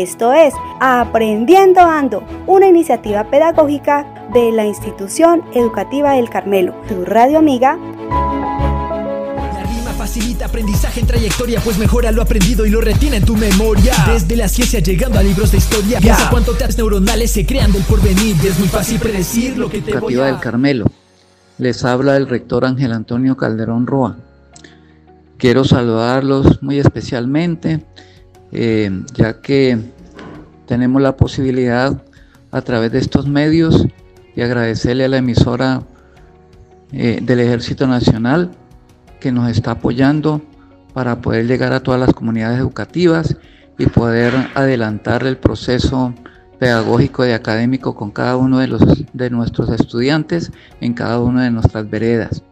Esto es Aprendiendo Ando, una iniciativa pedagógica de la institución educativa del Carmelo. Tu radio amiga facilita aprendizaje en trayectoria, pues mejora lo aprendido y lo retiene en tu memoria. Desde la ciencia llegando a libros de historia, piensa cuánto tags neuronales se crean del porvenir. es muy fácil predecir lo que te voy a... del Carmelo. Les habla el rector Ángel Antonio Calderón Roa. Quiero saludarlos muy especialmente, eh, ya que tenemos la posibilidad a través de estos medios y agradecerle a la emisora eh, del Ejército Nacional que nos está apoyando para poder llegar a todas las comunidades educativas y poder adelantar el proceso pedagógico y académico con cada uno de, los, de nuestros estudiantes en cada una de nuestras veredas.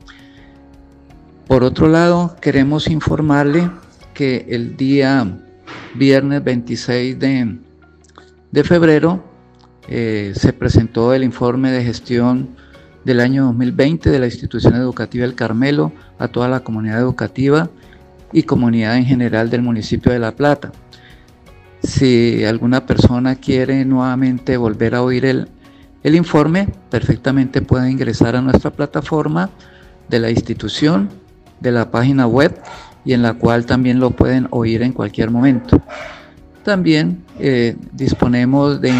Por otro lado, queremos informarle que el día viernes 26 de, de febrero eh, se presentó el informe de gestión del año 2020 de la institución educativa El Carmelo a toda la comunidad educativa y comunidad en general del municipio de La Plata. Si alguna persona quiere nuevamente volver a oír el, el informe, perfectamente puede ingresar a nuestra plataforma de la institución, de la página web y en la cual también lo pueden oír en cualquier momento. También eh, disponemos de,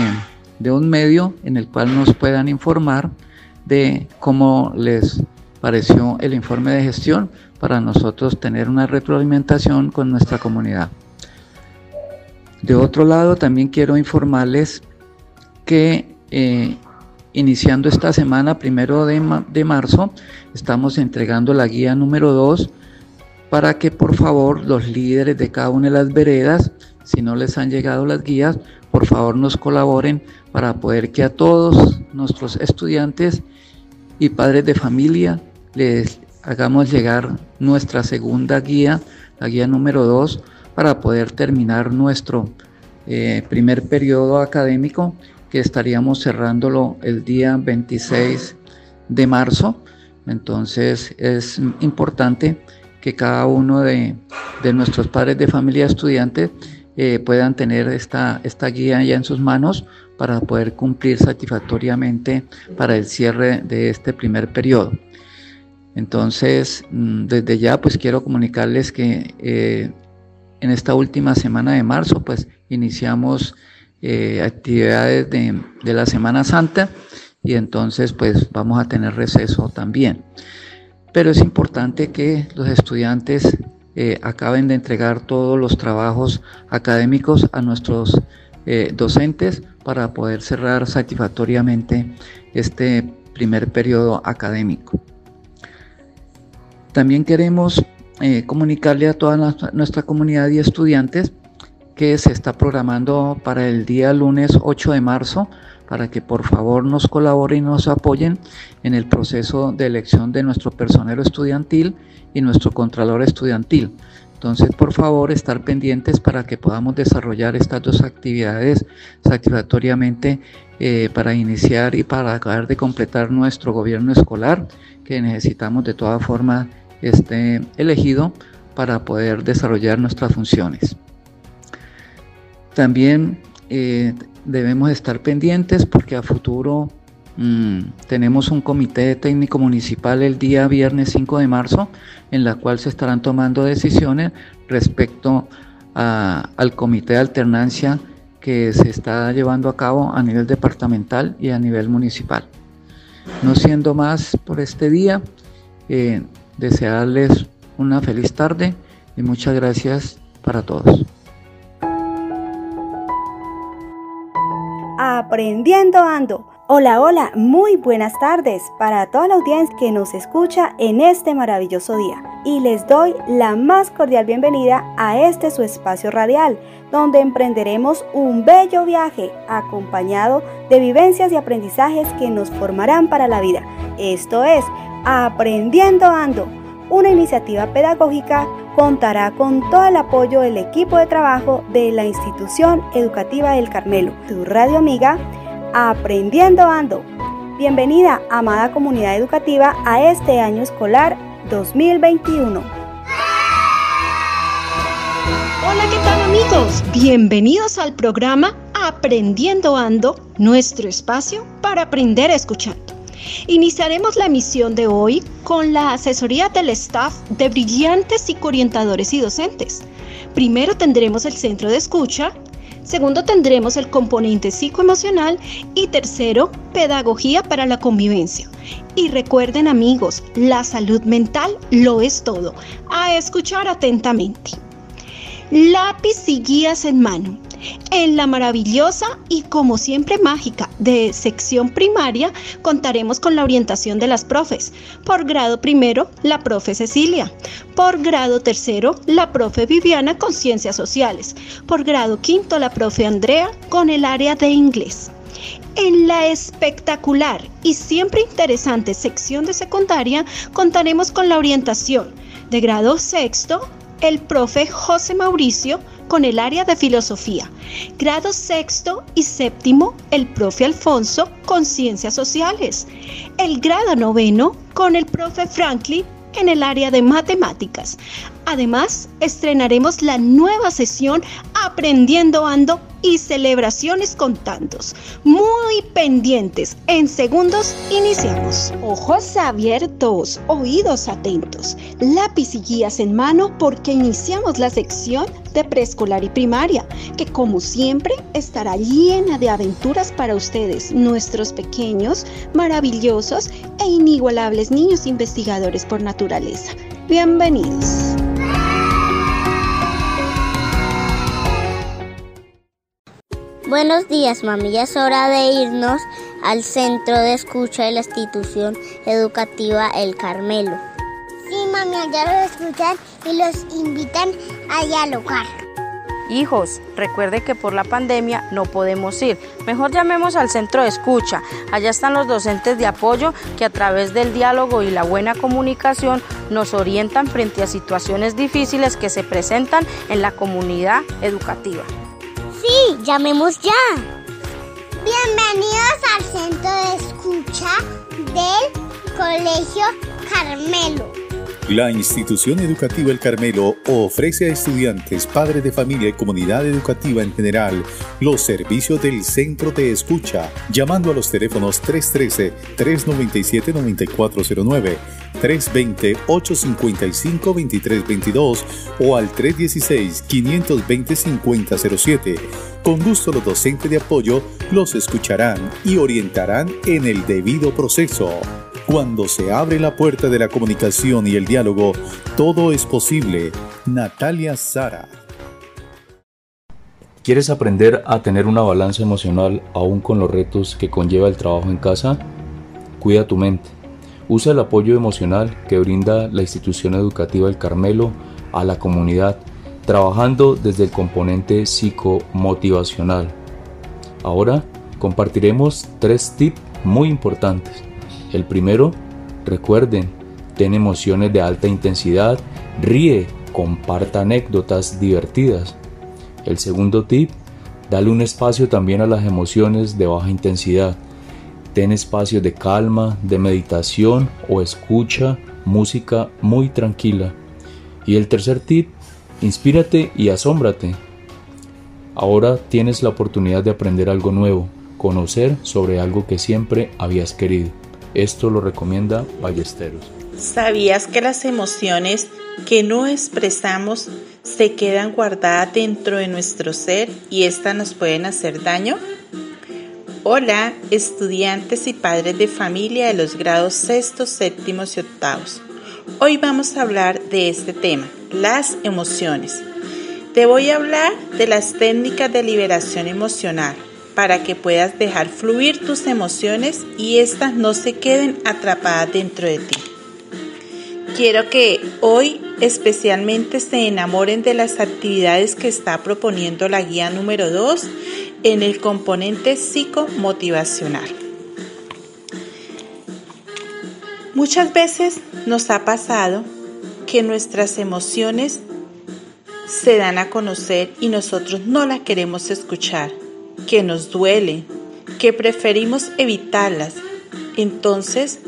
de un medio en el cual nos puedan informar de cómo les pareció el informe de gestión para nosotros tener una retroalimentación con nuestra comunidad. De otro lado, también quiero informarles que eh, iniciando esta semana, primero de, de, marzo, estamos entregando la guía número 2 para que por favor los líderes de cada una de las veredas, si no les han llegado las guías, por favor nos colaboren para poder que a todos nuestros estudiantes y padres de familia les hagamos llegar nuestra segunda guía, la guía número 2, para poder terminar nuestro eh, primer periodo académico que estaríamos cerrándolo el día 26 de marzo. Entonces es importante que cada uno de, nuestros padres de familia estudiantes eh, puedan tener esta, esta guía ya en sus manos para poder cumplir satisfactoriamente para el cierre de este primer periodo. Entonces, mm, desde ya, pues quiero comunicarles que eh, en esta última semana de marzo, pues iniciamos eh, actividades de, la Semana Santa y entonces, pues vamos a tener receso también. Pero es importante que los estudiantes eh, acaben de entregar todos los trabajos académicos a nuestros docentes para poder cerrar satisfactoriamente este primer periodo académico. También queremos eh, comunicarle a toda nuestra, comunidad y estudiantes que se está programando para el día lunes 8 de marzo para que por favor nos colaboren y nos apoyen en el proceso de elección de nuestro personero estudiantil y nuestro contralor estudiantil. Entonces, por favor, estar pendientes para que podamos desarrollar estas dos actividades satisfactoriamente eh, para iniciar y para acabar de completar nuestro gobierno escolar, que necesitamos de toda forma esté elegido para poder desarrollar nuestras funciones. También eh, debemos estar pendientes porque a futuro Mm, tenemos un comité técnico municipal el día viernes 5 de marzo en la cual se estarán tomando decisiones respecto al comité de alternancia que se está llevando a cabo a nivel departamental y a nivel municipal. No siendo más por este día, eh, desearles una feliz tarde y muchas gracias para todos. Aprendiendo Ando Hola, hola, muy buenas tardes para toda la audiencia que nos escucha en este maravilloso día. Y les doy la más cordial bienvenida a este su espacio radial, donde emprenderemos un bello viaje acompañado de vivencias y aprendizajes que nos formarán para la vida. Esto es Aprendiendo Ando, una iniciativa pedagógica contará con todo el apoyo del equipo de trabajo de la institución educativa del Carmelo, tu radio amiga Aprendiendo Ando. Bienvenida, amada comunidad educativa, a este año escolar 2021. Hola, ¿qué tal amigos? bienvenidos al programa Aprendiendo Ando, nuestro espacio para aprender a escuchar. Iniciaremos la emisión de hoy con la asesoría del staff de brillantes psicoorientadores y docentes. Primero tendremos el centro de escucha, segundo tendremos el componente psicoemocional y tercero, pedagogía para la convivencia. Y recuerden amigos, la salud mental lo es todo. A escuchar atentamente lápiz y guías en mano. En la maravillosa y como siempre mágica de sección primaria contaremos con la orientación de las profes. Por grado primero, la profe Cecilia. Por grado tercero, la profe Viviana con ciencias sociales. Por grado quinto, la profe Andrea con el área de inglés. En la espectacular y siempre interesante sección de secundaria contaremos con la orientación de grado sexto, el profe José Mauricio con el área de filosofía. Grado sexto y séptimo, el profe Alfonso con ciencias sociales. El grado noveno con el profe Franklin en el área de matemáticas. Además, estrenaremos la nueva sesión Aprendiendo Ando y celebraciones con tantos. Muy pendientes. En segundos iniciamos. Ojos abiertos, oídos atentos, lápiz y guías en mano porque iniciamos la sección de preescolar y primaria, que como siempre estará llena de aventuras para ustedes, nuestros pequeños, maravillosos e inigualables niños investigadores por naturaleza. Bienvenidos. Buenos días, mami. Ya es hora de irnos al centro de escucha de la institución educativa El Carmelo. Sí, mami, allá los escuchan y los invitan a dialogar. Hijos, recuerde que por la pandemia no podemos ir. Mejor llamemos al centro de escucha. Allá están los docentes de apoyo que a través del diálogo y la buena comunicación nos orientan frente a situaciones difíciles que se presentan en la comunidad educativa. Sí, llamemos ya. Bienvenidos al centro de escucha del Colegio Carmelo. La institución educativa El Carmelo ofrece a estudiantes, padres de familia y comunidad educativa en general los servicios del centro de escucha, llamando a los teléfonos 313-397-9409, 320-855-2322 o al 316-520-5007. Con gusto los docentes de apoyo los escucharán y orientarán en el debido proceso. Cuando se abre la puerta de la comunicación y el diálogo, todo es posible. Natalia Sara. ¿Quieres aprender a tener una balanza emocional aún con los retos que conlleva el trabajo en casa? Cuida tu mente. Usa el apoyo emocional que brinda la institución educativa El Carmelo a la comunidad, trabajando desde el componente psicomotivacional. Ahora compartiremos tres tips muy importantes el primero, recuerden, ten emociones de alta intensidad, ríe, comparta anécdotas divertidas. El segundo tip, dale un espacio también a las emociones de baja intensidad. Ten espacios de calma, de meditación o escucha música muy tranquila. Y el tercer tip, inspírate y asómbrate. Ahora tienes la oportunidad de aprender algo nuevo, conocer sobre algo que siempre habías querido. Esto lo recomienda Ballesteros. ¿Sabías que las emociones que no expresamos se quedan guardadas dentro de nuestro ser y éstas nos pueden hacer daño? Hola, estudiantes y padres de familia de los grados sextos, séptimos y octavos. Hoy vamos a hablar de este tema, las emociones. Te voy a hablar de las técnicas de liberación emocional para que puedas dejar fluir tus emociones y éstas no se queden atrapadas dentro de ti. Quiero que hoy especialmente se enamoren de las actividades que está proponiendo la guía número 2 en el componente psicomotivacional. Muchas veces nos ha pasado que nuestras emociones se dan a conocer y nosotros no las queremos escuchar que nos duele, que preferimos evitarlas. Entonces,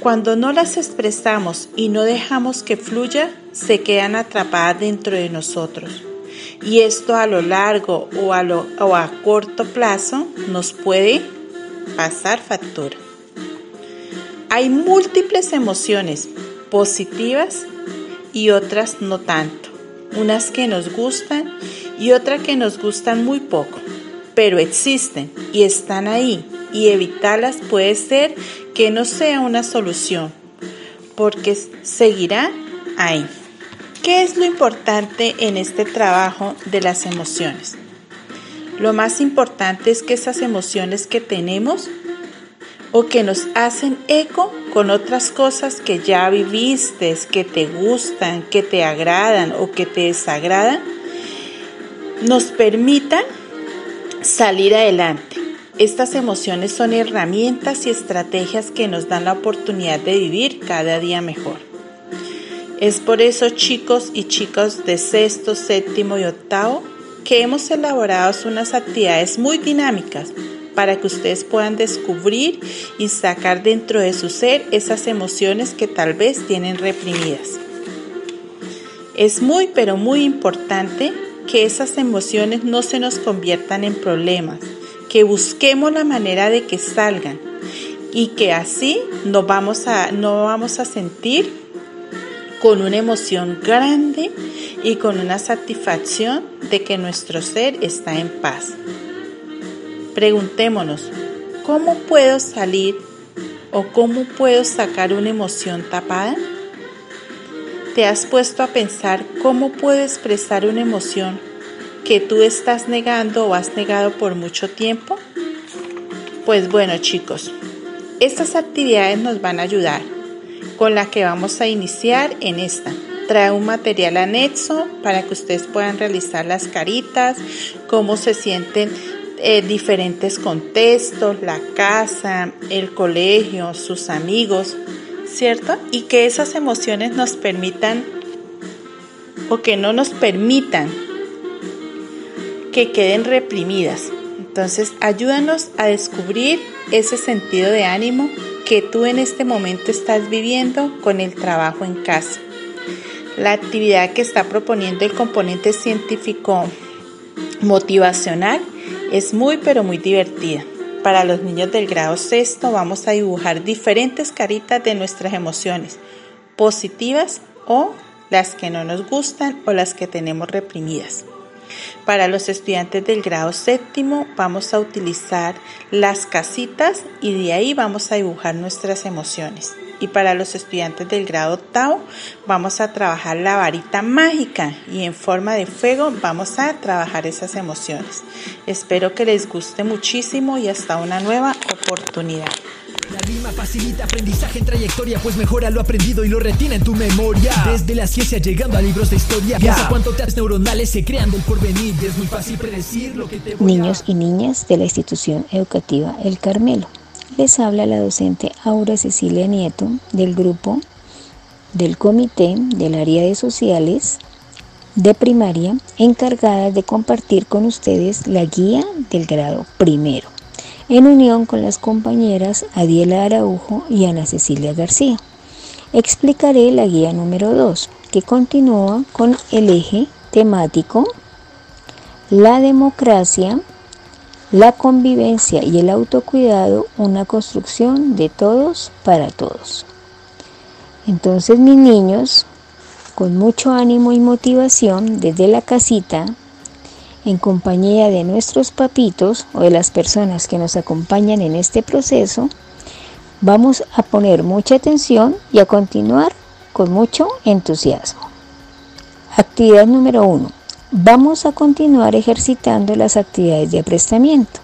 cuando no las expresamos y no dejamos que fluya, se quedan atrapadas dentro de nosotros. y esto a lo largo o a, lo, o a corto plazo nos puede pasar factura. Hay múltiples emociones positivas y otras no tanto. Unas que nos gustan y otras que nos gustan muy poco, pero existen y están ahí y evitarlas puede ser que no sea una solución, porque seguirán ahí. ¿Qué es lo importante en este trabajo de las emociones? Lo más importante es que esas emociones que tenemos o que nos hacen eco con otras cosas que ya viviste, que te gustan, que te agradan o que te desagradan, nos permitan salir adelante. Estas emociones son herramientas y estrategias que nos dan la oportunidad de vivir cada día mejor. Es por eso, chicos y chicas de sexto, séptimo y octavo, que hemos elaborado unas actividades muy dinámicas para que ustedes puedan descubrir y sacar dentro de su ser esas emociones que tal vez tienen reprimidas. Es muy, pero muy importante que esas emociones no se nos conviertan en problemas, que busquemos la manera de que salgan y que así no vamos a, no vamos a sentir con una emoción grande y con una satisfacción de que nuestro ser está en paz. Preguntémonos, ¿cómo puedo salir o cómo puedo sacar una emoción tapada? ¿Te has puesto a pensar cómo puedo expresar una emoción que tú estás negando o has negado por mucho tiempo? Pues bueno chicos, estas actividades nos van a ayudar con la que vamos a iniciar en esta. Trae un material anexo para que ustedes puedan realizar las caritas, cómo se sienten en diferentes contextos, la casa, el colegio, sus amigos, ¿cierto? Y que esas emociones nos permitan o que no nos permitan que queden reprimidas. Entonces, ayúdanos a descubrir ese sentido de ánimo que tú en este momento estás viviendo con el trabajo en casa. La actividad que está proponiendo el componente científico motivacional es muy pero muy divertida. Para los niños del grado sexto vamos a dibujar diferentes caritas de nuestras emociones, positivas o las que no nos gustan o las que tenemos reprimidas. Para los estudiantes del grado séptimo vamos a utilizar las casitas y de ahí vamos a dibujar nuestras emociones. Y para los estudiantes del grado octavo vamos a trabajar la varita mágica y en forma de fuego vamos a trabajar esas emociones. Espero que les guste muchísimo y hasta una nueva oportunidad. La rima facilita aprendizaje en trayectoria, pues mejora lo aprendido y lo retiene en tu memoria. Desde la ciencia llegando a libros de historia, piensa cuánto taps neuronales se crean del porvenir. Es muy fácil predecir lo que te voy Niños y niñas de la institución educativa El Carmelo. Les habla la docente Aura Cecilia Nieto del grupo del comité del área de sociales de primaria encargada de compartir con ustedes la guía del grado primero en unión con las compañeras Adiela Araujo y Ana Cecilia García. Explicaré la guía número 2, que continúa con el eje temático La democracia, la convivencia y el autocuidado, una construcción de todos para todos. Entonces mis niños, con mucho ánimo y motivación desde la casita, en compañía de nuestros papitos o de las personas que nos acompañan en este proceso, vamos a poner mucha atención y a continuar con mucho entusiasmo. Actividad número uno. Vamos a continuar ejercitando las actividades de aprestamiento.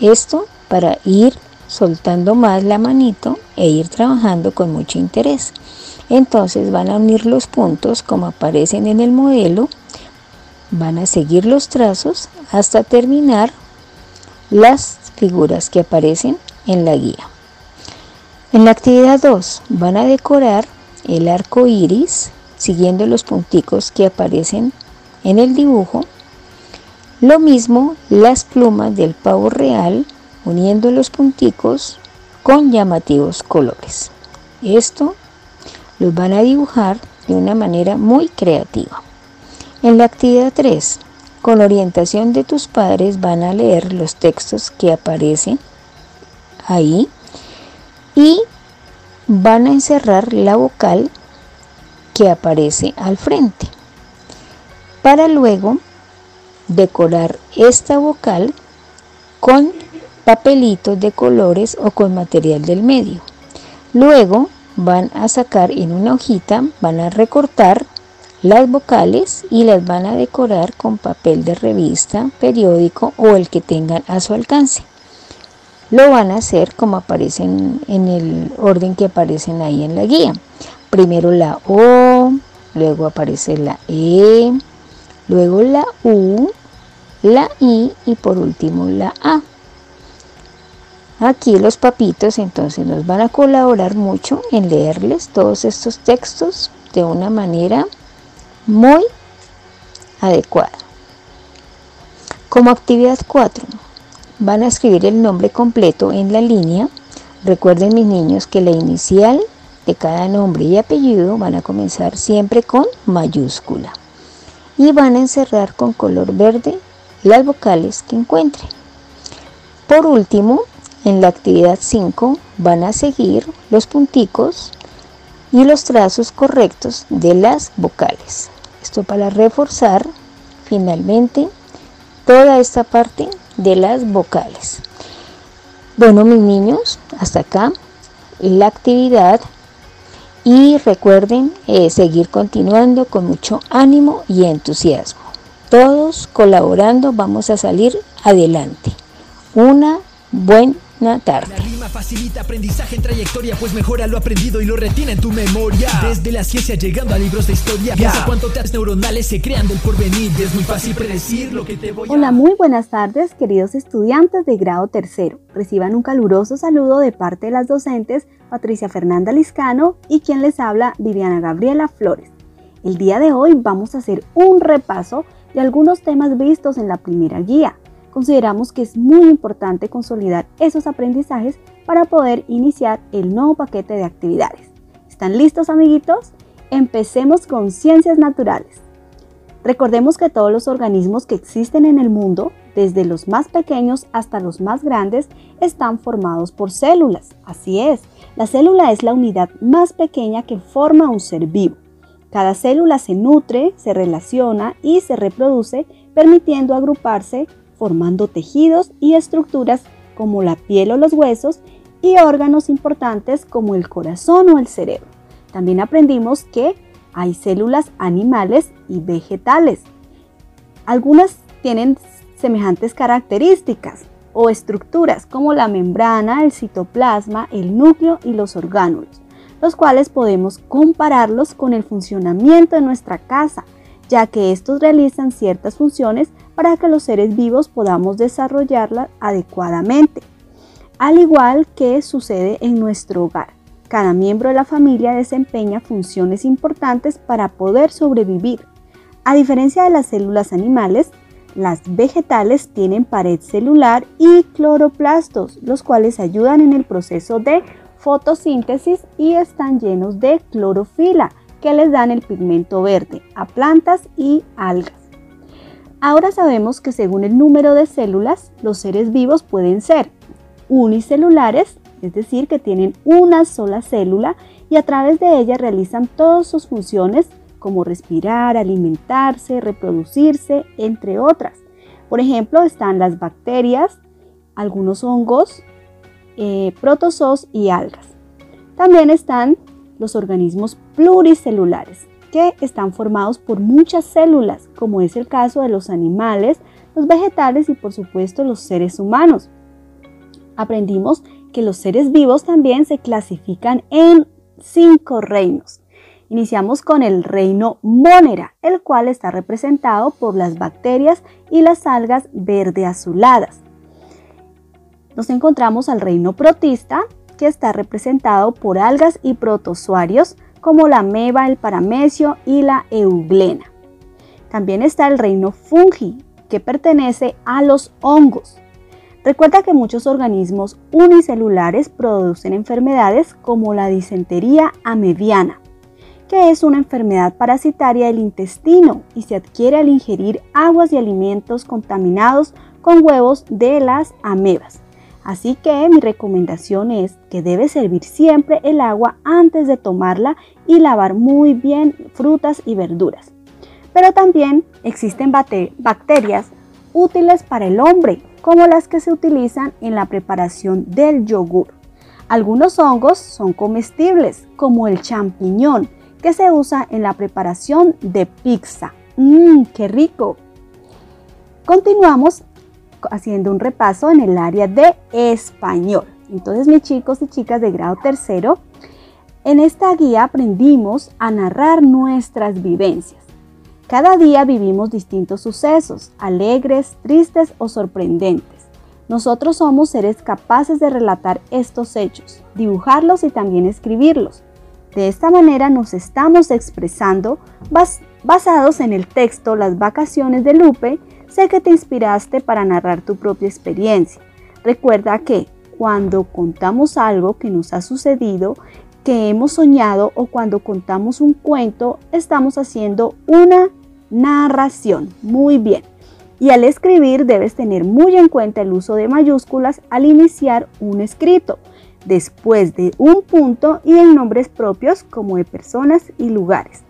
Esto para ir soltando más la manito e ir trabajando con mucho interés. Entonces van a unir los puntos como aparecen en el modelo Van a seguir los trazos hasta terminar las figuras que aparecen en la guía. En la actividad 2 van a decorar el arco iris siguiendo los punticos que aparecen en el dibujo. Lo mismo las plumas del pavo real uniendo los punticos con llamativos colores. Esto los van a dibujar de una manera muy creativa. En la actividad 3 Con orientación de tus padres van a leer los textos que aparecen ahí y van a encerrar la vocal que aparece al frente para luego decorar esta vocal con papelitos de colores o con material del medio. Luego van a sacar en una hojita, van a recortar las vocales y las van a decorar con papel de revista, periódico o el que tengan a su alcance. Lo van a hacer como aparecen en el orden que aparecen ahí en la guía. Primero la O, luego aparece la E, luego la U, la I y por último la A. Aquí los papitos entonces nos van a colaborar mucho en leerles todos estos textos de una manera muy adecuada. Como actividad 4, van a escribir el nombre completo en la línea. Recuerden mis niños que la inicial de cada nombre y apellido van a comenzar siempre con mayúscula. Y van a encerrar con color verde las vocales que encuentren. Por último, en la actividad 5 van a seguir los punticos y los trazos correctos de las vocales. Esto para reforzar finalmente toda esta parte de las vocales. Bueno, mis niños, hasta acá la actividad y recuerden eh, seguir continuando con mucho ánimo y entusiasmo. Todos colaborando vamos a salir adelante. Una buena tarde. La rima facilita aprendizaje en trayectoria, pues mejora lo aprendido y lo retiene en tu memoria. Desde la ciencia llegando a libros de historia, piensa cuánto te neuronales se crean del porvenir. Es muy fácil predecir lo que te voy a... Hola, muy buenas tardes, queridos estudiantes de grado tercero. Reciban un caluroso saludo de parte de las docentes Patricia Fernanda Liscano y quien les habla Viviana Gabriela Flores. El día de hoy vamos a hacer un repaso de algunos temas vistos en la primera guía consideramos que es muy importante consolidar esos aprendizajes para poder iniciar el nuevo paquete de actividades. ¿Están listos amiguitos? Empecemos con ciencias naturales. Recordemos que todos los organismos que existen en el mundo, desde los más pequeños hasta los más grandes, están formados por células. Así es, la célula es la unidad más pequeña que forma un ser vivo. Cada célula se nutre, se relaciona y se reproduce, permitiendo agruparse formando tejidos y estructuras como la piel o los huesos y órganos importantes como el corazón o el cerebro. También aprendimos que hay células animales y vegetales. Algunas tienen semejantes características o estructuras como la membrana, el citoplasma, el núcleo y los orgánulos, los cuales podemos compararlos con el funcionamiento de nuestra casa, ya que estos realizan ciertas funciones para que los seres vivos podamos desarrollarla adecuadamente. Al igual que sucede en nuestro hogar, cada miembro de la familia desempeña funciones importantes para poder sobrevivir. A diferencia de las células animales, las vegetales tienen pared celular y cloroplastos, los cuales ayudan en el proceso de fotosíntesis y están llenos de clorofila, que les dan el pigmento verde a plantas y algas. Ahora sabemos que según el número de células, los seres vivos pueden ser unicelulares, es decir, que tienen una sola célula y a través de ella realizan todas sus funciones como respirar, alimentarse, reproducirse, entre otras. Por ejemplo, están las bacterias, algunos hongos, eh, protozoos y algas. También están los organismos pluricelulares, que están formados por muchas células, como es el caso de los animales, los vegetales y por supuesto los seres humanos. Aprendimos que los seres vivos también se clasifican en cinco reinos. Iniciamos con el reino Mónera, el cual está representado por las bacterias y las algas verde azuladas. Nos encontramos al reino protista, que está representado por algas y protozoarios como la meba, el paramecio y la euglena. También está el reino fungi, que pertenece a los hongos. Recuerda que muchos organismos unicelulares producen enfermedades como la disentería amebiana. que es una enfermedad parasitaria del intestino y se adquiere al ingerir aguas y alimentos contaminados con huevos de las amebas. Así que mi recomendación es que debe servir siempre el agua antes de tomarla y lavar muy bien frutas y verduras. Pero también existen bacterias útiles para el hombre, como las que se utilizan en la preparación del yogur. Algunos hongos son comestibles, como el champiñón, que se usa en la preparación de pizza. ¡Mmm, qué rico! Continuamos haciendo un repaso en el área de español. Entonces, mis chicos y chicas de grado tercero, en esta guía aprendimos a narrar nuestras vivencias. Cada día vivimos distintos sucesos, alegres, tristes o sorprendentes. Nosotros somos seres capaces de relatar estos hechos, dibujarlos y también escribirlos. De esta manera nos estamos expresando basados en el texto Las vacaciones de Lupe Sé que te inspiraste para narrar tu propia experiencia. Recuerda que cuando contamos algo que nos ha sucedido, que hemos soñado o cuando contamos un cuento, estamos haciendo una narración. Muy bien. Y al escribir debes tener muy en cuenta el uso de mayúsculas al iniciar un escrito, después de un punto y en nombres propios como de personas y lugares.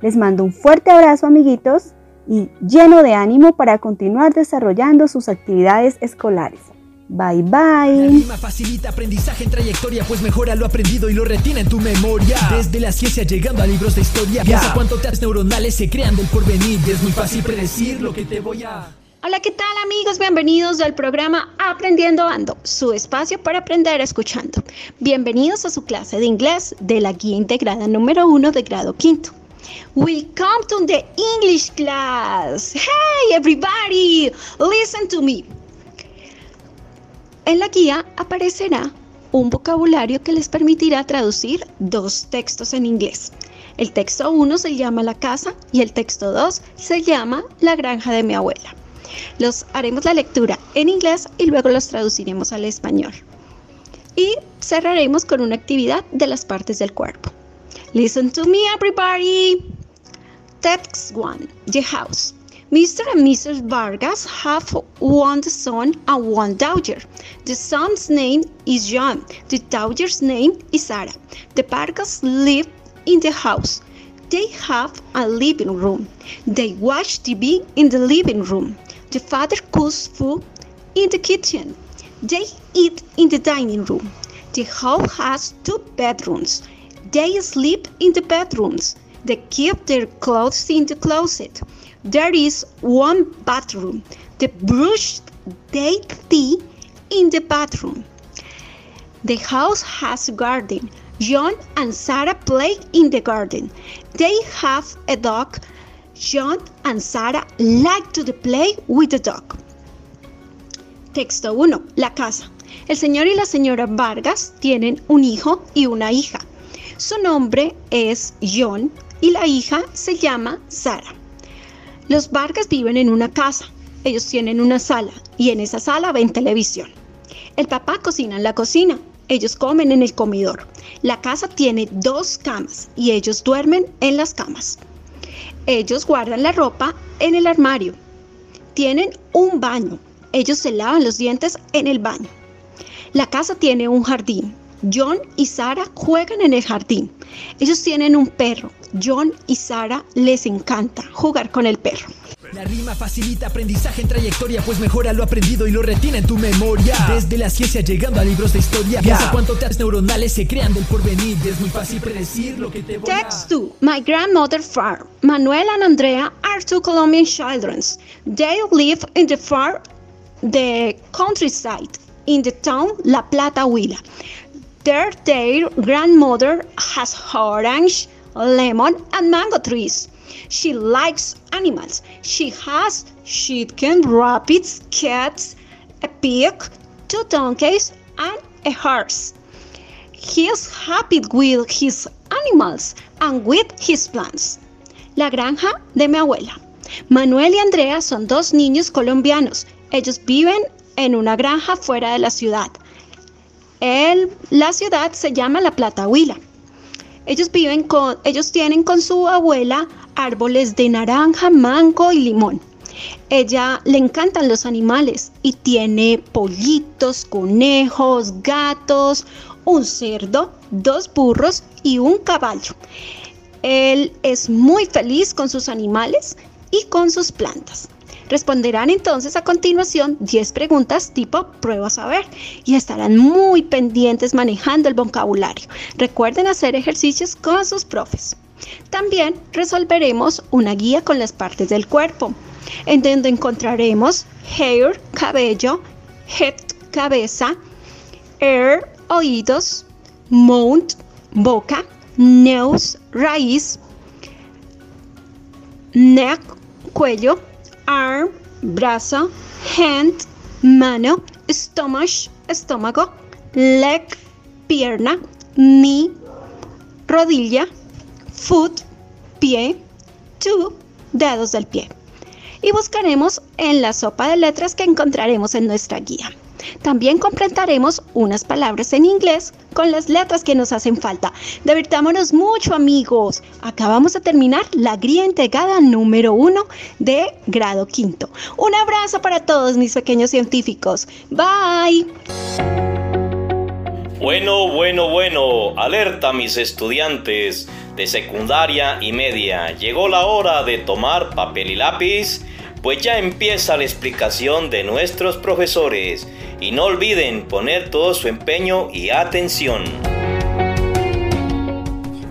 Les mando un fuerte abrazo amiguitos y lleno de ánimo para continuar desarrollando sus actividades escolares. Bye bye. La facilita aprendizaje en trayectoria, pues mejora lo aprendido y lo retiene en tu memoria. Desde la ciencia llegando a libros de historia. Piensa cuánto taps neuronales se crean del porvenir. Es muy fácil predecir lo que te voy a. Hola, ¿qué tal amigos? Bienvenidos al programa Aprendiendo Ando, su espacio para aprender escuchando. Bienvenidos a su clase de inglés de la guía integrada número uno de grado quinto. Welcome to the English class. Hey everybody, listen to me. En la guía aparecerá un vocabulario que les permitirá traducir dos textos en inglés. El texto 1 se llama La casa y el texto 2 se llama La granja de mi abuela. Los haremos la lectura en inglés y luego los traduciremos al español. Y cerraremos con una actividad de las partes del cuerpo. Listen to me everybody. Text 1 The House. Mr. and Mrs. Vargas have one son and one daughter. The son's name is John. The daughter's name is Sarah. The Vargas live in the house. They have a living room. They watch TV in the living room. The father cooks food in the kitchen. They eat in the dining room. The house has two bedrooms. They sleep in the bedrooms. They keep their clothes in the closet. There is one bathroom. They brush their teeth in the bathroom. The house has a garden. John and Sarah play in the garden. They have a dog. John and Sarah like to play with the dog. Texto 1. La casa. El señor y la señora Vargas tienen un hijo y una hija. Su nombre es John y la hija se llama Sara. Los Vargas viven en una casa. Ellos tienen una sala y en esa sala ven televisión. El papá cocina en la cocina. Ellos comen en el comedor. La casa tiene dos camas y ellos duermen en las camas. Ellos guardan la ropa en el armario. Tienen un baño. Ellos se lavan los dientes en el baño. La casa tiene un jardín. John y Sara juegan en el jardín. Ellos tienen un perro. John y Sara les encanta jugar con el perro. La rima facilita aprendizaje en trayectoria, pues mejora lo aprendido y lo retiene en tu memoria. Desde la ciencia llegando a libros de historia. Piensa cuánto taps neuronales se crean del porvenir. Es muy fácil predecir lo que te voy Text 2. My grandmother farm. Manuel and Andrea are two Colombian children. They live in the farm, the countryside, in the town La Plata Huila. Their, their grandmother has orange, lemon, and mango trees. She likes animals. She has chicken, rabbits, cats, a pig, two donkeys, and a horse. He is happy with his animals and with his plants. La granja de mi abuela. Manuel y Andrea son dos niños colombianos. Ellos viven en una granja fuera de la ciudad. El, la ciudad se llama La Plata Huila. Ellos viven con, ellos tienen con su abuela árboles de naranja, mango y limón. Ella le encantan los animales y tiene pollitos, conejos, gatos, un cerdo, dos burros y un caballo. Él es muy feliz con sus animales y con sus plantas. Responderán entonces a continuación 10 preguntas tipo prueba saber y estarán muy pendientes manejando el vocabulario. Recuerden hacer ejercicios con sus profes. También resolveremos una guía con las partes del cuerpo, en donde encontraremos hair, cabello, head, cabeza, ear, oídos, mouth, boca, nose, raíz, neck, cuello, arm, brazo, hand, mano, stomach, estómago, leg, pierna, knee, rodilla, foot, pie, two, dedos del pie. Y buscaremos en la sopa de letras que encontraremos en nuestra guía. También completaremos unas palabras en inglés con las letras que nos hacen falta. Divirtámonos mucho amigos. Acabamos de terminar la guía integrada número uno de grado quinto. Un abrazo para todos mis pequeños científicos. Bye. Bueno, bueno, bueno, alerta mis estudiantes de secundaria y media. Llegó la hora de tomar papel y lápiz, pues ya empieza la explicación de nuestros profesores y no olviden poner todo su empeño y atención.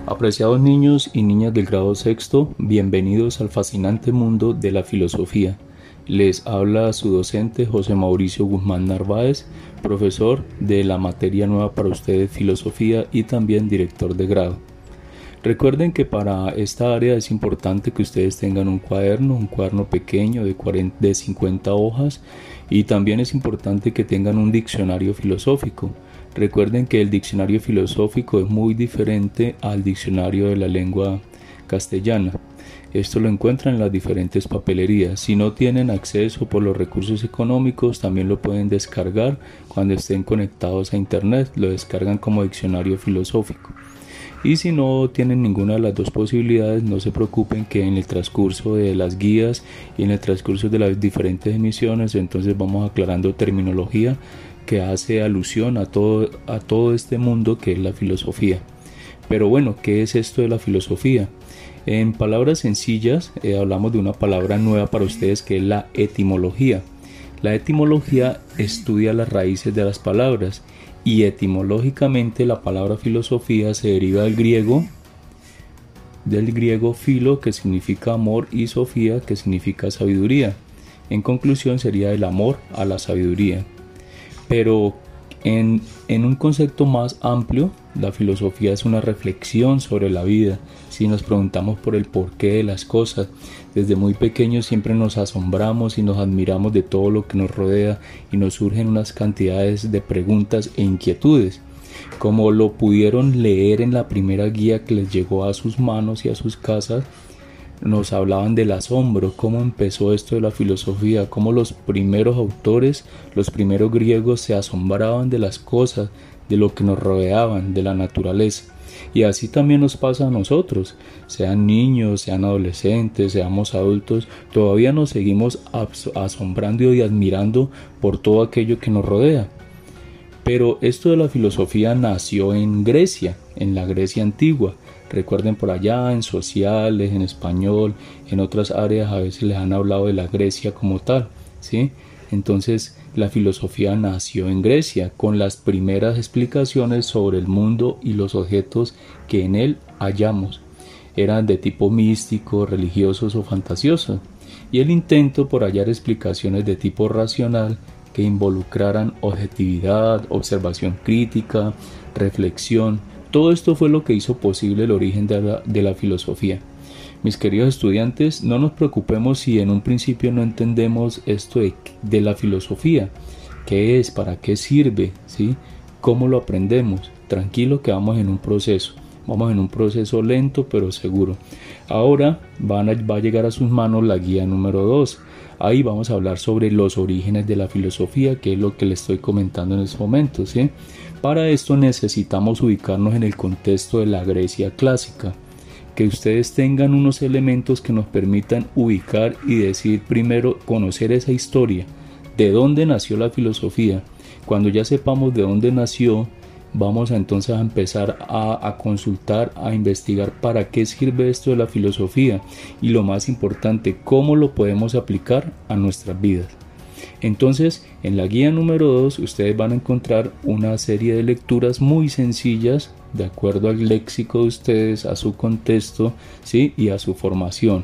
Apreciados niños y niñas del grado sexto, bienvenidos al fascinante mundo de la filosofía. Les habla su docente José Mauricio Guzmán Narváez, profesor de la materia nueva para ustedes filosofía y también director de grado. Recuerden que para esta área es importante que ustedes tengan un cuaderno, un cuaderno pequeño de, 40, de 50 hojas y también es importante que tengan un diccionario filosófico. Recuerden que el diccionario filosófico es muy diferente al diccionario de la lengua castellana. Esto lo encuentran en las diferentes papelerías. Si no tienen acceso por los recursos económicos, también lo pueden descargar cuando estén conectados a Internet. Lo descargan como diccionario filosófico. Y si no tienen ninguna de las dos posibilidades, no se preocupen que en el transcurso de las guías y en el transcurso de las diferentes emisiones, entonces vamos aclarando terminología que hace alusión a todo, a todo este mundo que es la filosofía. Pero bueno, ¿qué es esto de la filosofía? En palabras sencillas, eh, hablamos de una palabra nueva para ustedes que es la etimología. La etimología estudia las raíces de las palabras y etimológicamente la palabra filosofía se deriva del griego del griego filo que significa amor y sofía que significa sabiduría. En conclusión sería el amor a la sabiduría. Pero en, en, un concepto más amplio, la filosofía es una reflexión sobre la vida. Si nos preguntamos por el porqué de las cosas, desde muy pequeños siempre nos asombramos y nos admiramos de todo lo que nos rodea y nos surgen unas cantidades de preguntas e inquietudes. Como lo pudieron leer en la primera guía que les llegó a sus manos y a sus casas, nos hablaban del asombro, cómo empezó esto de la filosofía, cómo los primeros autores, los primeros griegos se asombraban de las cosas, de lo que nos rodeaban, de la naturaleza. Y así también nos pasa a nosotros, sean niños, sean adolescentes, seamos adultos, todavía nos seguimos asombrando y admirando por todo aquello que nos rodea. Pero esto de la filosofía nació en Grecia, en la Grecia antigua, Recuerden por allá en sociales, en español, en otras áreas a veces les han hablado de la Grecia como tal, ¿sí? Entonces la filosofía nació en Grecia con las primeras explicaciones sobre el mundo y los objetos que en él hallamos. Eran de tipo místico, religiosos o fantasiosos. Y el intento por hallar explicaciones de tipo racional que involucraran objetividad, observación crítica, reflexión, todo esto fue lo que hizo posible el origen de la, filosofía. Mis queridos estudiantes, no nos preocupemos si en un principio no entendemos esto de, la filosofía. ¿Qué es? ¿Para qué sirve? ¿Sí? ¿Cómo lo aprendemos? Tranquilo que vamos en un proceso. Vamos en un proceso lento pero seguro. Ahora van va a llegar a sus manos la guía número 2. Ahí vamos a hablar sobre los orígenes de la filosofía, que es lo que le estoy comentando en este momento. ¿sí? Para esto necesitamos ubicarnos en el contexto de la Grecia clásica que ustedes tengan unos elementos que nos permitan ubicar y decir primero conocer esa historia, de dónde nació la filosofía. Cuando ya sepamos de dónde nació, vamos a entonces a empezar a, a, consultar, a investigar para qué sirve esto de la filosofía y lo más importante, cómo lo podemos aplicar a nuestras vidas. Entonces, en la guía número 2 ustedes van a encontrar una serie de lecturas muy sencillas de acuerdo al léxico de ustedes, a su contexto ¿sí? y a su formación.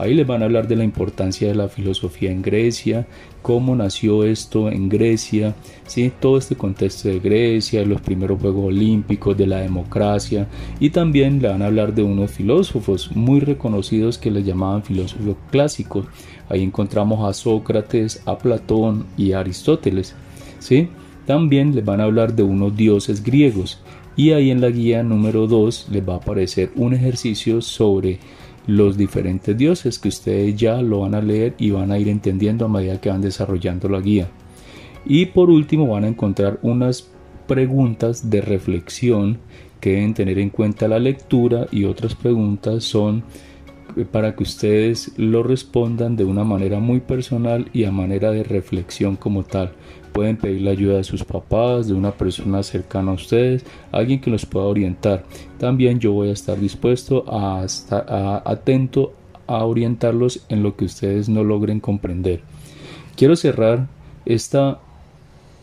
Ahí les van a hablar de la importancia de la filosofía en Grecia, cómo nació esto en Grecia, ¿sí? todo este contexto de Grecia, los primeros Juegos Olímpicos, de la democracia y también le van a hablar de unos filósofos muy reconocidos que les llamaban filósofos clásicos. Ahí encontramos a Sócrates, a Platón y a Aristóteles. ¿sí? También les van a hablar de unos dioses griegos y ahí en la guía número 2 les va a aparecer un ejercicio sobre los diferentes dioses que ustedes ya lo van a leer y van a ir entendiendo a medida que van desarrollando la guía. Y por último van a encontrar unas preguntas de reflexión que deben tener en cuenta la lectura y otras preguntas son para que ustedes lo respondan de una manera muy personal y a manera de reflexión como tal. Pueden pedir la ayuda de sus papás, de una persona cercana a ustedes, alguien que los pueda orientar. También yo voy a estar dispuesto a estar atento a orientarlos en lo que ustedes no logren comprender. Quiero cerrar esta,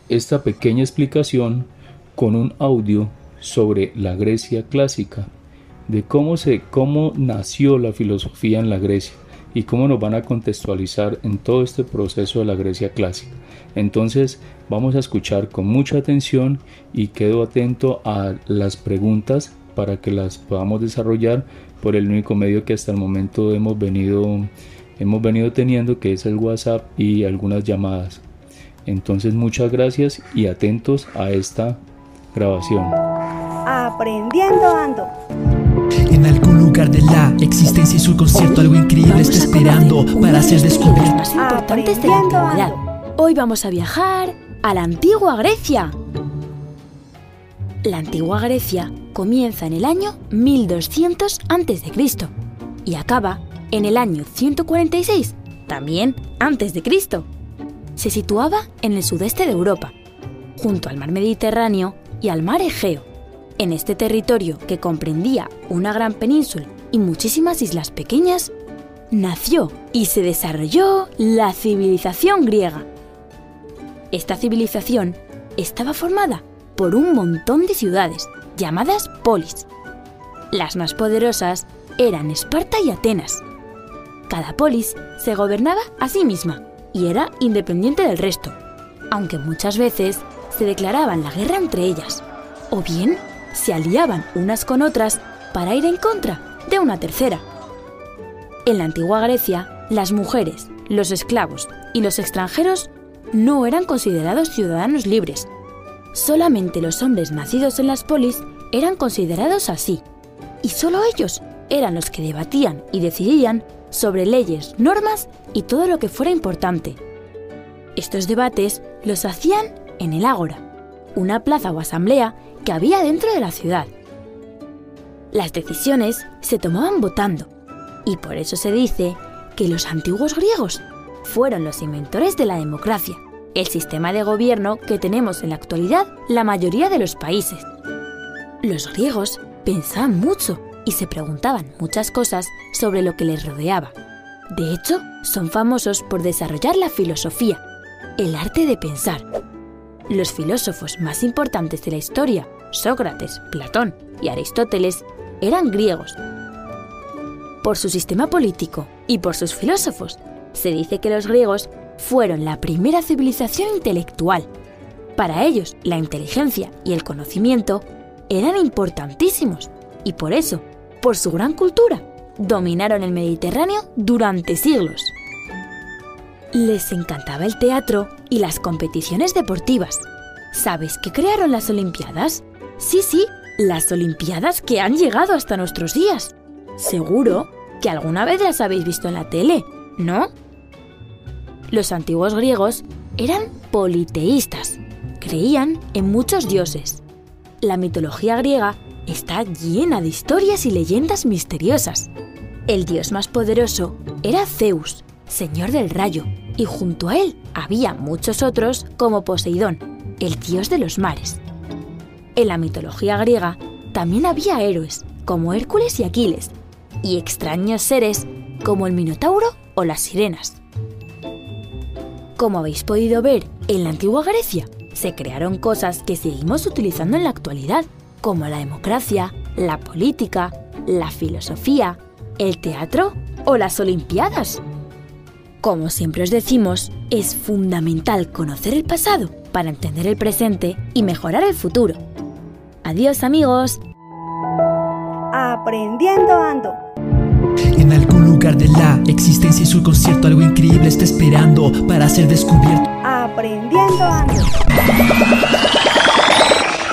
esta pequeña explicación con un audio sobre la Grecia clásica, de cómo, se, cómo nació la filosofía en la Grecia y cómo nos van a contextualizar en todo este proceso de la Grecia clásica. Entonces vamos a escuchar con mucha atención y quedo atento a las preguntas para que las podamos desarrollar por el único medio que hasta el momento hemos venido, hemos venido teniendo que es el WhatsApp y algunas llamadas. Entonces muchas gracias y atentos a esta grabación. Aprendiendo ando. En algún lugar de la existencia y su concierto algo increíble está esperando para ser descubierto. más importantes de la antigüedad. Hoy vamos a viajar a la antigua Grecia. La antigua Grecia comienza en el año 1200 a.C. y acaba en el año 146, también antes de Cristo. Se situaba en el sudeste de Europa, junto al mar Mediterráneo y al mar Egeo. En este territorio, que comprendía una gran península y muchísimas islas pequeñas, nació y se desarrolló la civilización griega. Esta civilización estaba formada por un montón de ciudades llamadas polis. Las más poderosas eran Esparta y Atenas. Cada polis se gobernaba a sí misma y era independiente del resto, aunque muchas veces se declaraban la guerra entre ellas, o bien se aliaban unas con otras para ir en contra de una tercera. En la antigua Grecia, las mujeres, los esclavos y los extranjeros no eran considerados ciudadanos libres. Solamente los hombres nacidos en las polis eran considerados así, y solo ellos eran los que debatían y decidían sobre leyes, normas y todo lo que fuera importante. Estos debates los hacían en el Ágora, una plaza o asamblea que había dentro de la ciudad. Las decisiones se tomaban votando, y por eso se dice que los antiguos griegos fueron los inventores de la democracia, el sistema de gobierno que tenemos en la actualidad la mayoría de los países. Los griegos pensaban mucho y se preguntaban muchas cosas sobre lo que les rodeaba. De hecho, son famosos por desarrollar la filosofía, el arte de pensar. Los filósofos más importantes de la historia, Sócrates, Platón y Aristóteles, eran griegos. Por su sistema político y por sus filósofos, se dice que los griegos fueron la primera civilización intelectual. Para ellos, la inteligencia y el conocimiento eran importantísimos y por eso, por su gran cultura, dominaron el Mediterráneo durante siglos. Les encantaba el teatro y las competiciones deportivas. ¿Sabes que crearon las Olimpiadas? Sí, sí, las Olimpiadas que han llegado hasta nuestros días. Seguro que alguna vez las habéis visto en la tele, ¿no? Los antiguos griegos eran politeístas, creían en muchos dioses. La mitología griega está llena de historias y leyendas misteriosas. El dios más poderoso era Zeus, señor del rayo, y junto a él había muchos otros como Poseidón, el dios de los mares. En la mitología griega también había héroes como Hércules y Aquiles, y extraños seres como el Minotauro o las sirenas. Como habéis podido ver, en la antigua Grecia se crearon cosas que seguimos utilizando en la actualidad, como la democracia, la política, la filosofía, el teatro o las Olimpiadas. Como siempre os decimos, es fundamental conocer el pasado para entender el presente y mejorar el futuro. Adiós amigos. Aprendiendo ando. En algún lugar de la existencia y su concierto algo increíble está esperando para ser descubierto. Aprendiendo ando.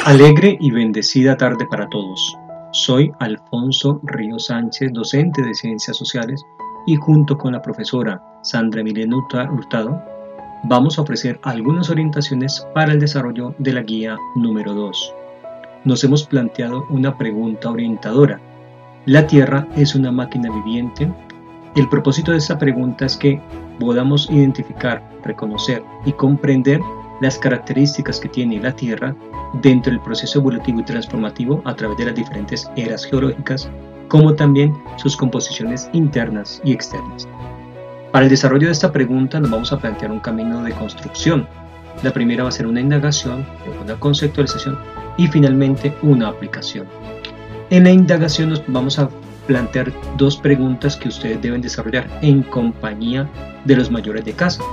Alegre y bendecida tarde para todos. Soy Alfonso Río Sánchez, docente de Ciencias Sociales, y junto con la profesora Sandra Emiliano Hurtado, vamos a ofrecer algunas orientaciones para el desarrollo de la guía número 2. Nos hemos planteado una pregunta orientadora. ¿La Tierra es una máquina viviente? El propósito de esta pregunta es que podamos identificar, reconocer y comprender las características que tiene la Tierra dentro del proceso evolutivo y transformativo a través de las diferentes eras geológicas, como también sus composiciones internas y externas. Para el desarrollo de esta pregunta nos vamos a plantear un camino de construcción. La primera va a ser una indagación, una conceptualización y finalmente una aplicación. En la indagación nos vamos a plantear dos preguntas que ustedes deben desarrollar en compañía de los mayores de casa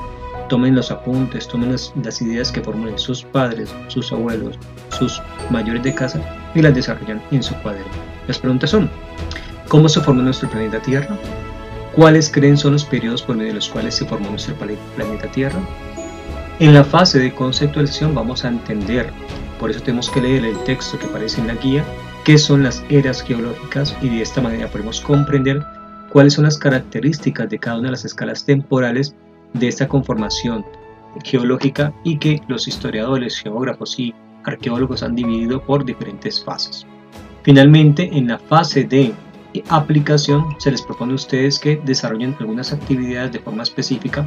tomen los apuntes, tomen las, ideas que formulen sus padres, sus abuelos, sus mayores de casa y las desarrollan en su cuaderno. Las preguntas son, ¿cómo se formó nuestro planeta Tierra? ¿Cuáles creen son los periodos por medio de los cuales se formó nuestro planeta Tierra? En la fase de conceptualización vamos a entender, por eso tenemos que leer el texto que aparece en la guía, qué son las eras geológicas y de esta manera podemos comprender cuáles son las características de cada una de las escalas temporales de esta conformación geológica y que los historiadores, geógrafos y arqueólogos han dividido por diferentes fases. Finalmente, en la fase de aplicación se les propone a ustedes que desarrollen algunas actividades de forma específica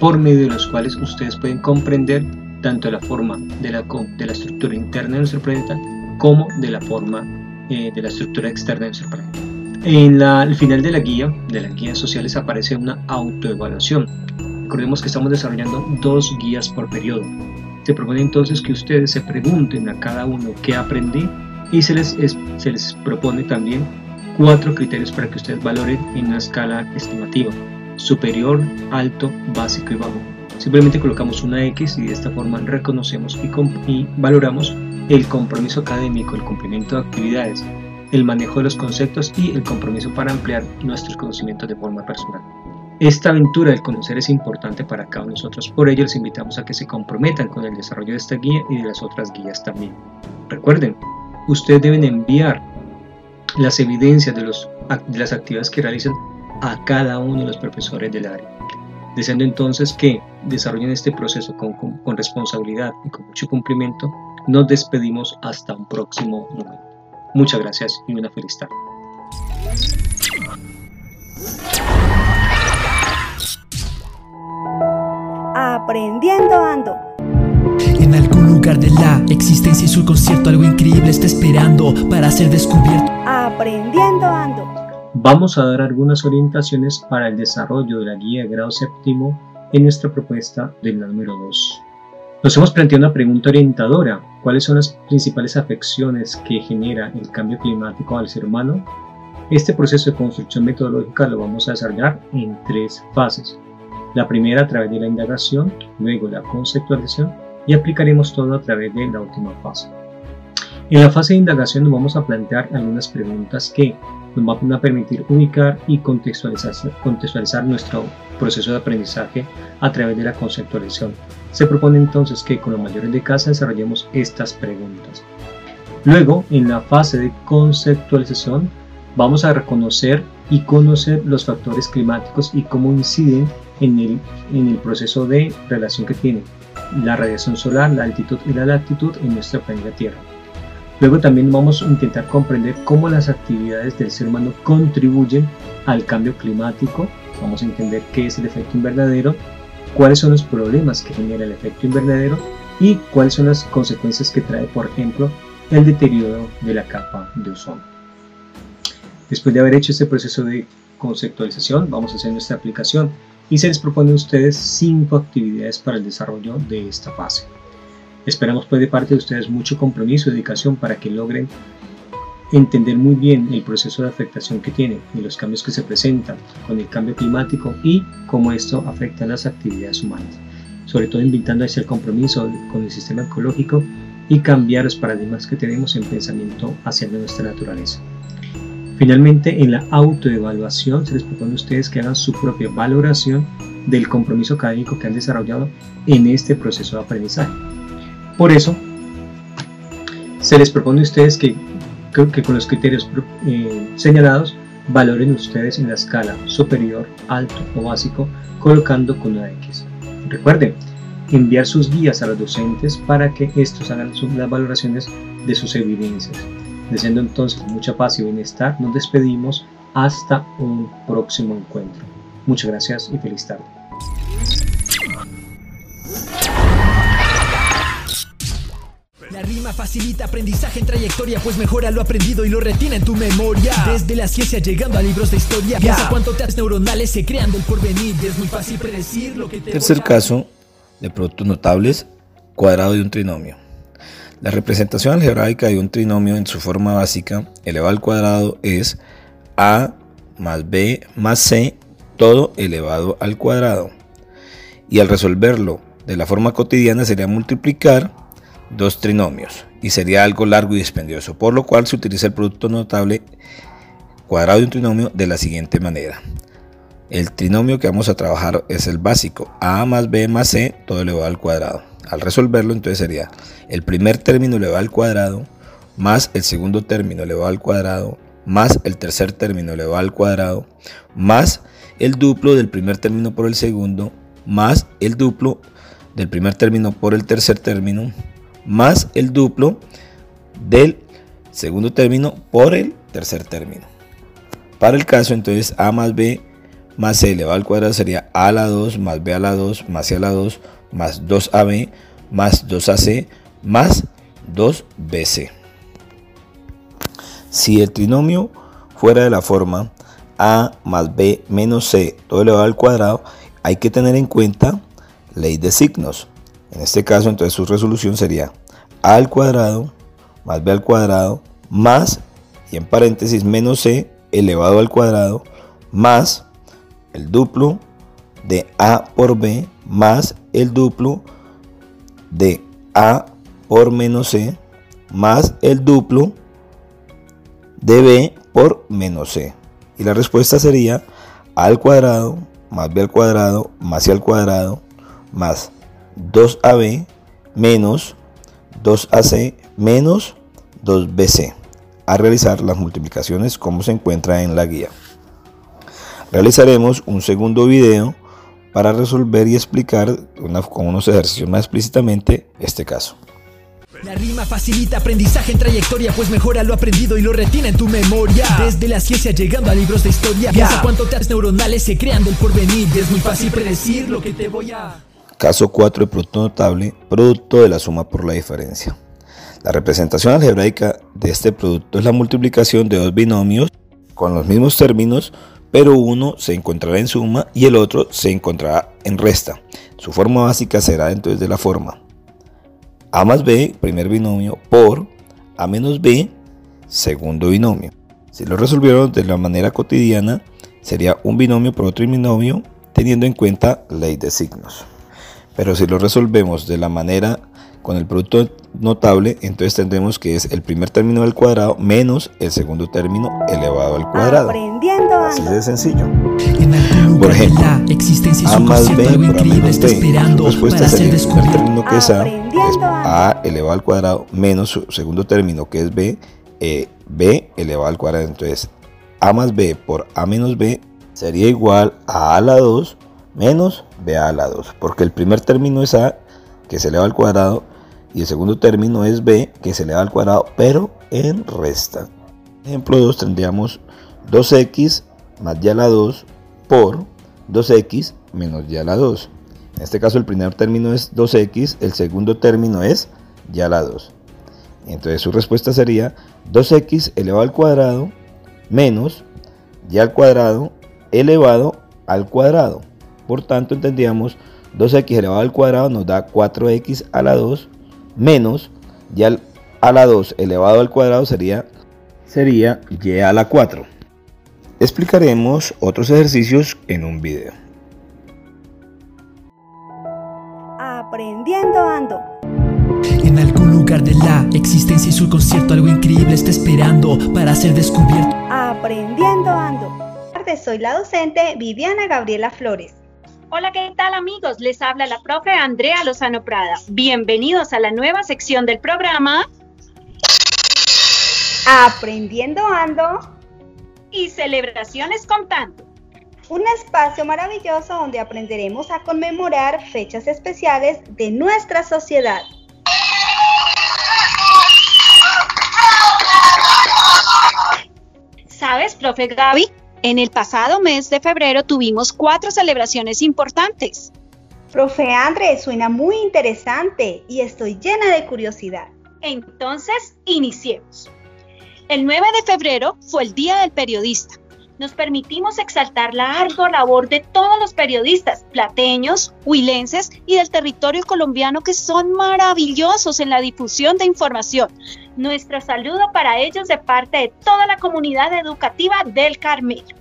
por medio de las cuales ustedes pueden comprender tanto la forma de la, de la estructura interna de nuestro planeta como de la forma eh, de la estructura externa de nuestro planeta. En la, al final de la guía, de las guías sociales, aparece una autoevaluación Recordemos que estamos desarrollando dos guías por periodo. Se propone entonces que ustedes se pregunten a cada uno qué aprendí y se les, se les propone también cuatro criterios para que ustedes valoren en una escala estimativa, superior, alto, básico y bajo. Simplemente colocamos una X y de esta forma reconocemos y, y valoramos el compromiso académico, el cumplimiento de actividades, el manejo de los conceptos y el compromiso para ampliar nuestros conocimientos de forma personal. Esta aventura del conocer es importante para cada uno de nosotros, por ello les invitamos a que se comprometan con el desarrollo de esta guía y de las otras guías también. Recuerden, ustedes deben enviar las evidencias de, las actividades que realizan a cada uno de los profesores del área, deseando entonces que desarrollen este proceso con, con responsabilidad y con mucho cumplimiento. Nos despedimos hasta un próximo momento. Muchas gracias y una feliz tarde. Aprendiendo Ando. En algún lugar de la existencia y su concierto algo increíble está esperando para ser descubierto. Aprendiendo Ando. Vamos a dar algunas orientaciones para el desarrollo de la guía de grado séptimo en nuestra propuesta del número 2. Nos hemos planteado una pregunta orientadora. ¿Cuáles son las principales afecciones que genera el cambio climático al ser humano? Este proceso de construcción metodológica lo vamos a desarrollar en tres fases. La primera a través de la indagación, luego la conceptualización y aplicaremos todo a través de la última fase. En la fase de indagación nos vamos a plantear algunas preguntas que nos van a permitir ubicar y contextualizar, nuestro proceso de aprendizaje a través de la conceptualización. Se propone entonces que con los mayores de casa desarrollemos estas preguntas. Luego, en la fase de conceptualización, vamos a reconocer y conocer los factores climáticos y cómo inciden en el, proceso de relación que tiene la radiación solar, la altitud y la latitud en nuestra planeta Tierra. Luego también vamos a intentar comprender cómo las actividades del ser humano contribuyen al cambio climático. Vamos a entender qué es el efecto invernadero, cuáles son los problemas que genera el efecto invernadero y cuáles son las consecuencias que trae, por ejemplo, el deterioro de la capa de ozono. Después de haber hecho este proceso de conceptualización, vamos a hacer nuestra aplicación y se les propone a ustedes cinco actividades para el desarrollo de esta fase. Esperamos pues de parte de ustedes mucho compromiso y dedicación para que logren entender muy bien el proceso de afectación que tiene y los cambios que se presentan con el cambio climático y cómo esto afecta a las actividades humanas. Sobre todo invitando a ese compromiso con el sistema ecológico y cambiar los paradigmas que tenemos en pensamiento hacia nuestra naturaleza. Finalmente, en la autoevaluación se les propone a ustedes que hagan su propia valoración del compromiso académico que han desarrollado en este proceso de aprendizaje. Por eso, se les propone a ustedes que, que con los criterios eh, señalados valoren ustedes en la escala superior, alto o básico, colocando con una X. Recuerden, enviar sus guías a los docentes para que estos hagan las valoraciones de sus evidencias. Deseando entonces mucha paz y bienestar, nos despedimos hasta un próximo encuentro. Muchas gracias y feliz tarde. Rima facilita aprendizaje en trayectoria, pues mejora lo aprendido y lo retiene en tu memoria. Desde la ciencia llegando a libros de historia, piensa cuánto teatros neuronales se crean del porvenir. Es muy fácil predecir lo que te. Tercer caso de productos notables: cuadrado de un trinomio. La representación algebraica de un trinomio en su forma básica elevado al cuadrado es a más b más c todo elevado al cuadrado. Y al resolverlo de la forma cotidiana sería multiplicar dos trinomios y sería algo largo y dispendioso, por lo cual se utiliza el producto notable cuadrado de un trinomio de la siguiente manera. El trinomio que vamos a trabajar es el básico, a más b más c, todo elevado al cuadrado. Al resolverlo entonces sería el primer término elevado al cuadrado más el segundo término elevado al cuadrado más el tercer término elevado al cuadrado más el duplo del primer término por el segundo más el duplo del primer término por el tercer término más el duplo del segundo término por el tercer término. Para el caso entonces a más b más c elevado al cuadrado sería a la 2 más b a la 2 más c a la 2 más 2ab más 2ac más 2bc. Si el trinomio fuera de la forma a más b menos c todo elevado al cuadrado, hay que tener en cuenta ley de signos. En este caso, entonces su resolución sería a al cuadrado más b al cuadrado más, y en paréntesis, menos c elevado al cuadrado más el duplo de a por b más el duplo de a por menos c más el duplo de b por menos c. Y la respuesta sería a al cuadrado más b al cuadrado más c al cuadrado más 2ab menos 2ac menos 2bc a realizar las multiplicaciones como se encuentra en la guía. Realizaremos un segundo video para resolver y explicar con unos ejercicios más explícitamente este caso. La rima facilita aprendizaje en trayectoria, pues mejora lo aprendido y lo retiene en tu memoria. Desde la ciencia llegando a libros de historia, piensa cuánto teatros neuronales se crean del porvenir. Es muy fácil predecir lo que te voy a. Caso 4 de producto notable, producto de la suma por la diferencia. La representación algebraica de este producto es la multiplicación de dos binomios con los mismos términos pero uno se encontrará en suma y el otro se encontrará en resta. Su forma básica será entonces de la forma a más b, primer binomio, por a menos b, segundo binomio. Si lo resolvieron de la manera cotidiana, sería un binomio por otro binomio, teniendo en cuenta ley de signos. Pero si lo resolvemos de la manera con el producto notable, entonces tendremos que es el primer término del cuadrado menos el segundo término elevado al cuadrado. Aprendiendo Así de sencillo. Por ejemplo, A más B por A menos B. Su respuesta sería el primer término que es A, es A elevado al cuadrado menos su segundo término que es B, eh, B elevado al cuadrado. Entonces, A más B por A menos B sería igual a A a la 2 menos B a la 2. Porque el primer término es A, que se eleva al cuadrado, y el segundo término es B, que se eleva al cuadrado, pero en resta. Ejemplo 2 tendríamos 2x más y a la 2 por 2x menos y a la 2. En este caso el primer término es 2x, el segundo término es y a la 2. Entonces su respuesta sería 2x elevado al cuadrado menos y al cuadrado elevado al cuadrado. Por tanto entendíamos 2x elevado al cuadrado nos da 4x a la 2 menos y a la 2 elevado al cuadrado sería, sería y a la 4. Explicaremos otros ejercicios en un video. Aprendiendo ando. En algún lugar de la existencia y su concierto algo increíble está esperando para ser descubierto. Aprendiendo ando. Soy la docente Viviana Gabriela Flores. Hola, ¿qué tal amigos? Les habla la profe Andrea Lozano Prada. Bienvenidos a la nueva sección del programa Aprendiendo Ando y Celebraciones Contando. Un espacio maravilloso donde aprenderemos a conmemorar fechas especiales de nuestra sociedad. ¿Sabes, profe Gaby? En el pasado mes de febrero tuvimos cuatro celebraciones importantes. Profe André, suena muy interesante y estoy llena de curiosidad. Entonces, iniciemos. El 9 de febrero fue el Día del Periodista. Nos permitimos exaltar la ardua labor de todos los periodistas, plateños, huilenses y del territorio colombiano que son maravillosos en la difusión de información. Nuestro saludo para ellos de parte de toda la comunidad educativa del Carmelo.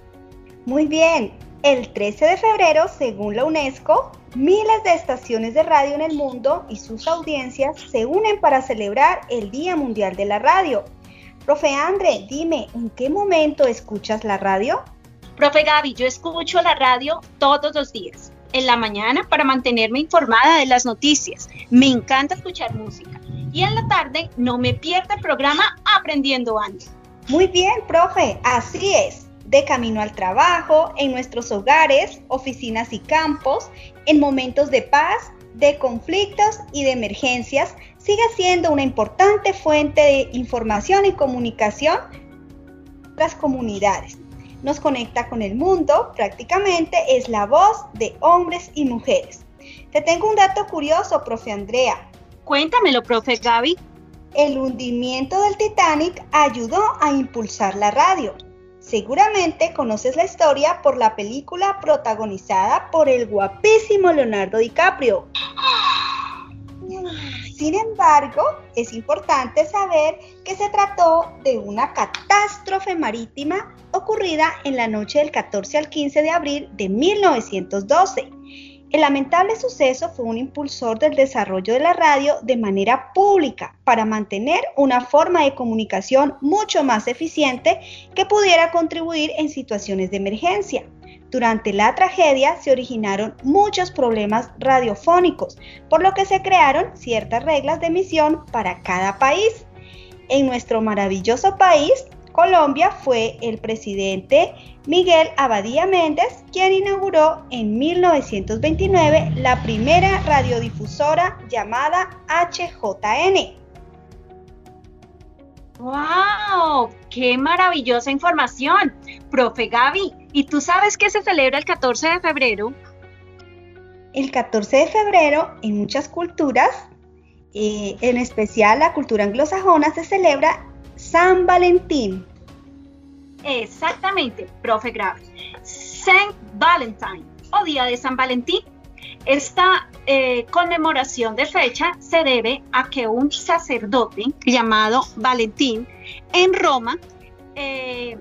Muy bien, el 13 de febrero, según la UNESCO, miles de estaciones de radio en el mundo y sus audiencias se unen para celebrar el Día Mundial de la Radio. Profe Andre, dime, ¿en qué momento escuchas la radio? Profe Gaby, yo escucho la radio todos los días. En la mañana para mantenerme informada de las noticias. Me encanta escuchar música y en la tarde no me pierda el programa Aprendiendo Antes. Muy bien, profe, así es. De camino al trabajo, en nuestros hogares, oficinas y campos, en momentos de paz, de conflictos y de emergencias, sigue siendo una importante fuente de información y comunicación las comunidades. Nos conecta con el mundo, prácticamente es la voz de hombres y mujeres. Te tengo un dato curioso, profe Andrea. Cuéntamelo, profe Gaby. El hundimiento del Titanic ayudó a impulsar la radio. Seguramente conoces la historia por la película protagonizada por el guapísimo Leonardo DiCaprio. Sin embargo, es importante saber que se trató de una catástrofe marítima ocurrida en la noche del 14 al 15 de abril de 1912 el lamentable suceso fue un impulsor del desarrollo de la radio de manera pública para mantener una forma de comunicación mucho más eficiente que pudiera contribuir en situaciones de emergencia. Durante la tragedia se originaron muchos problemas radiofónicos, por lo que se crearon ciertas reglas de emisión para cada país. En nuestro maravilloso país Colombia fue el presidente Miguel Abadía Méndez quien inauguró en 1929 la primera radiodifusora llamada HJN. ¡Wow! ¡Qué maravillosa información! Profe Gaby, ¿y tú sabes qué se celebra el 14 de febrero? El 14 de febrero en muchas culturas, eh, en especial la cultura anglosajona, se celebra San Valentín. Exactamente, profe Grave. Saint Valentine o Día de San Valentín. Esta eh, conmemoración de fecha se debe a que un sacerdote llamado Valentín en Roma eh,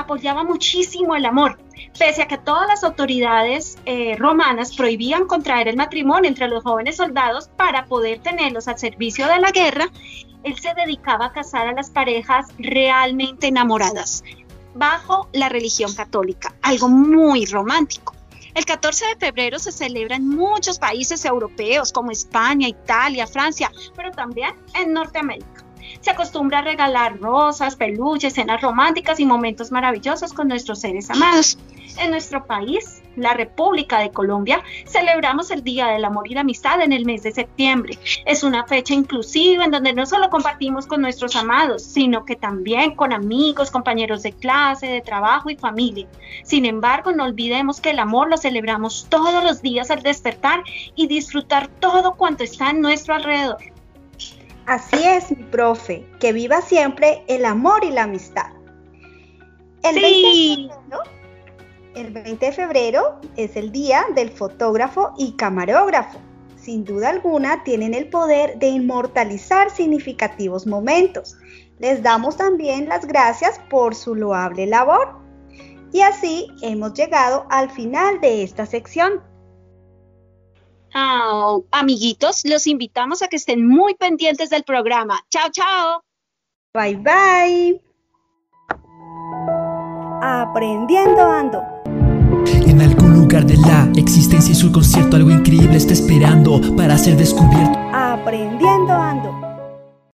apoyaba muchísimo el amor, pese a que todas las autoridades eh, romanas prohibían contraer el matrimonio entre los jóvenes soldados para poder tenerlos al servicio de la guerra, él se dedicaba a casar a las parejas realmente enamoradas bajo la religión católica, algo muy romántico. El 14 de febrero se celebra en muchos países europeos como España, Italia, Francia, pero también en Norteamérica. Se acostumbra a regalar rosas, peluches, cenas románticas y momentos maravillosos con nuestros seres amados. En nuestro país, la República de Colombia, celebramos el Día del Amor y la Amistad en el mes de septiembre. Es una fecha inclusiva en donde no solo compartimos con nuestros amados, sino que también con amigos, compañeros de clase, de trabajo y familia. Sin embargo, no olvidemos que el amor lo celebramos todos los días al despertar y disfrutar todo cuanto está en nuestro alrededor. Así es, mi profe, que viva siempre el amor y la amistad. El, 20 de febrero, el 20 de febrero es el día del fotógrafo y camarógrafo. Sin duda alguna tienen el poder de inmortalizar significativos momentos. Les damos también las gracias por su loable labor. Y así hemos llegado al final de esta sección. Ah, amiguitos, los invitamos a que estén muy pendientes del programa. Chao, chao. Bye, bye. Aprendiendo ando. En algún lugar de la existencia y su concierto algo increíble está esperando para ser descubierto. Aprendiendo ando.